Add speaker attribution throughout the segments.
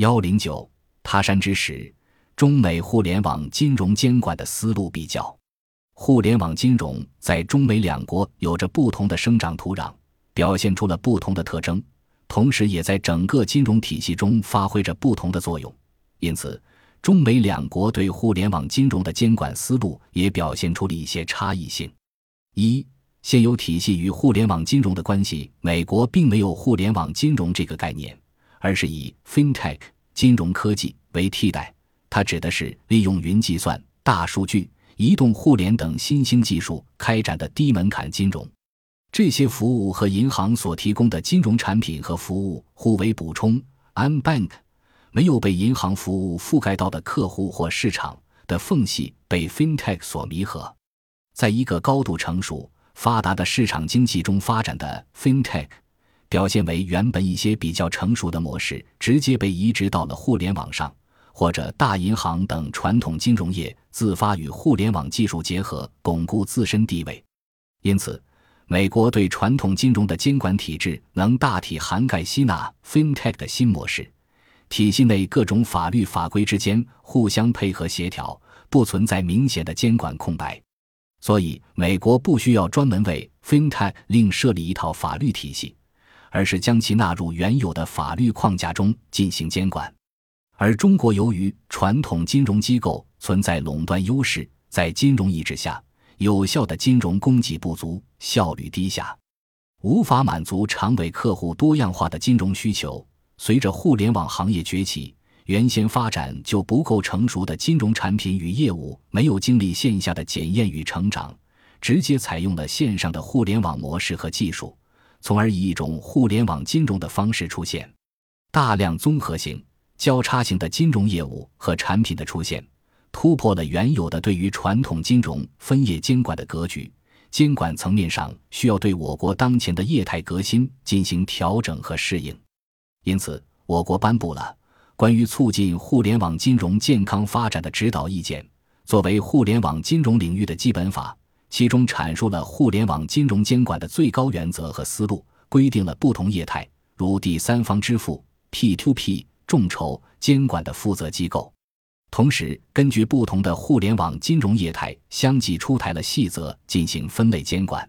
Speaker 1: 幺零九，他山之石，中美互联网金融监管的思路比较。互联网金融在中美两国有着不同的生长土壤，表现出了不同的特征，同时也在整个金融体系中发挥着不同的作用。因此，中美两国对互联网金融的监管思路也表现出了一些差异性。一、现有体系与互联网金融的关系，美国并没有互联网金融这个概念。而是以 fintech 金融科技为替代，它指的是利用云计算、大数据、移动互联等新兴技术开展的低门槛金融。这些服务和银行所提供的金融产品和服务互为补充。Unbank 没有被银行服务覆盖到的客户或市场的缝隙被 fintech 所弥合。在一个高度成熟、发达的市场经济中发展的 fintech。表现为原本一些比较成熟的模式直接被移植到了互联网上，或者大银行等传统金融业自发与互联网技术结合，巩固自身地位。因此，美国对传统金融的监管体制能大体涵盖吸纳 FinTech 的新模式，体系内各种法律法规之间互相配合协调，不存在明显的监管空白。所以，美国不需要专门为 FinTech 另设立一套法律体系。而是将其纳入原有的法律框架中进行监管，而中国由于传统金融机构存在垄断优势，在金融意志下，有效的金融供给不足，效率低下，无法满足长尾客户多样化的金融需求。随着互联网行业崛起，原先发展就不够成熟的金融产品与业务，没有经历线下的检验与成长，直接采用了线上的互联网模式和技术。从而以一种互联网金融的方式出现，大量综合性、交叉型的金融业务和产品的出现，突破了原有的对于传统金融分业监管的格局。监管层面上需要对我国当前的业态革新进行调整和适应，因此，我国颁布了《关于促进互联网金融健康发展的指导意见》，作为互联网金融领域的基本法。其中阐述了互联网金融监管的最高原则和思路，规定了不同业态，如第三方支付、P2P、众筹监管的负责机构。同时，根据不同的互联网金融业态，相继出台了细则进行分类监管。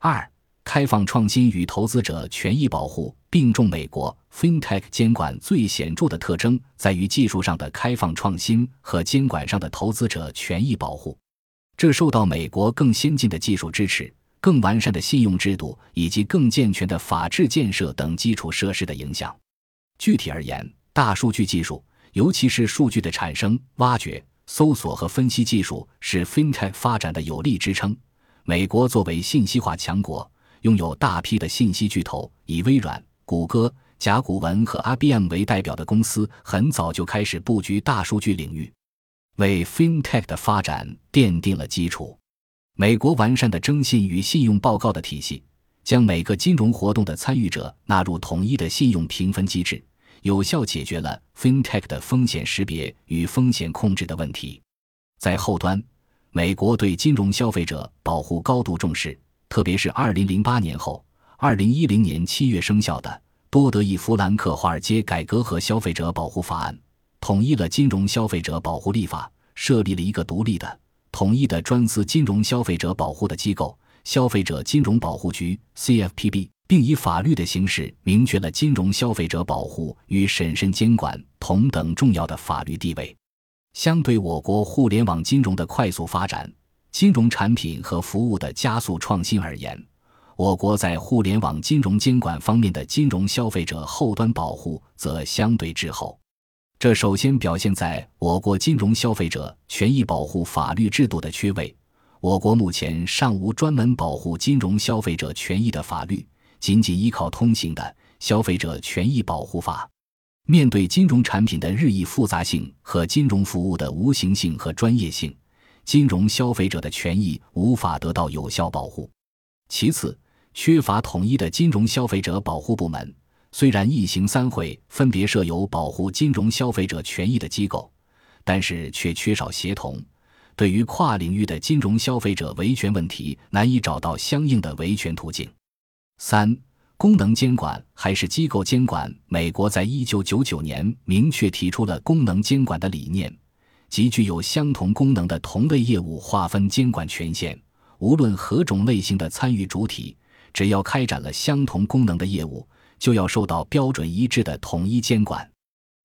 Speaker 1: 二、开放创新与投资者权益保护并重。美国 FinTech 监管最显著的特征在于技术上的开放创新和监管上的投资者权益保护。这受到美国更先进的技术支持、更完善的信用制度以及更健全的法治建设等基础设施的影响。具体而言，大数据技术，尤其是数据的产生、挖掘、搜索和分析技术，是 FinTech 发展的有力支撑。美国作为信息化强国，拥有大批的信息巨头，以微软、谷歌、甲骨文和 IBM 为代表的公司，很早就开始布局大数据领域。为 FinTech 的发展奠定了基础。美国完善的征信与信用报告的体系，将每个金融活动的参与者纳入统一的信用评分机制，有效解决了 FinTech 的风险识别与风险控制的问题。在后端，美国对金融消费者保护高度重视，特别是2008年后，2010年7月生效的多德·伊弗兰克华尔街改革和消费者保护法案。统一了金融消费者保护立法，设立了一个独立的、统一的专司金融消费者保护的机构——消费者金融保护局 （CFPB），并以法律的形式明确了金融消费者保护与审慎监管同等重要的法律地位。相对我国互联网金融的快速发展、金融产品和服务的加速创新而言，我国在互联网金融监管方面的金融消费者后端保护则相对滞后。这首先表现在我国金融消费者权益保护法律制度的缺位。我国目前尚无专门保护金融消费者权益的法律，仅仅依靠通行的《消费者权益保护法》。面对金融产品的日益复杂性和金融服务的无形性和专业性，金融消费者的权益无法得到有效保护。其次，缺乏统一的金融消费者保护部门。虽然一行三会分别设有保护金融消费者权益的机构，但是却缺少协同，对于跨领域的金融消费者维权问题难以找到相应的维权途径。三、功能监管还是机构监管？美国在一九九九年明确提出了功能监管的理念，即具有相同功能的同类业务划分监管权限，无论何种类型的参与主体，只要开展了相同功能的业务，就要受到标准一致的统一监管。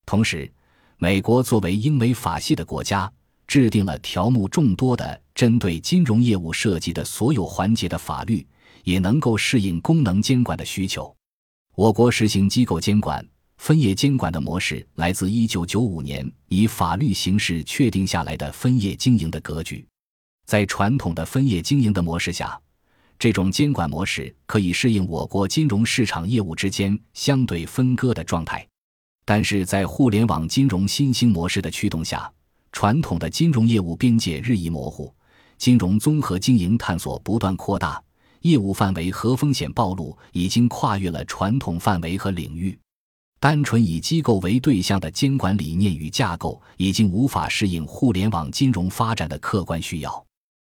Speaker 1: 同时，美国作为英美法系的国家，制定了条目众多的针对金融业务涉及的所有环节的法律，也能够适应功能监管的需求。我国实行机构监管、分业监管的模式，来自1995年以法律形式确定下来的分业经营的格局。在传统的分业经营的模式下，这种监管模式可以适应我国金融市场业务之间相对分割的状态。但是在互联网金融新兴模式的驱动下，传统的金融业务边界日益模糊，金融综合经营探索不断扩大，业务范围和风险暴露已经跨越了传统范围和领域。单纯以机构为对象的监管理念与架构，已经无法适应互联网金融发展的客观需要。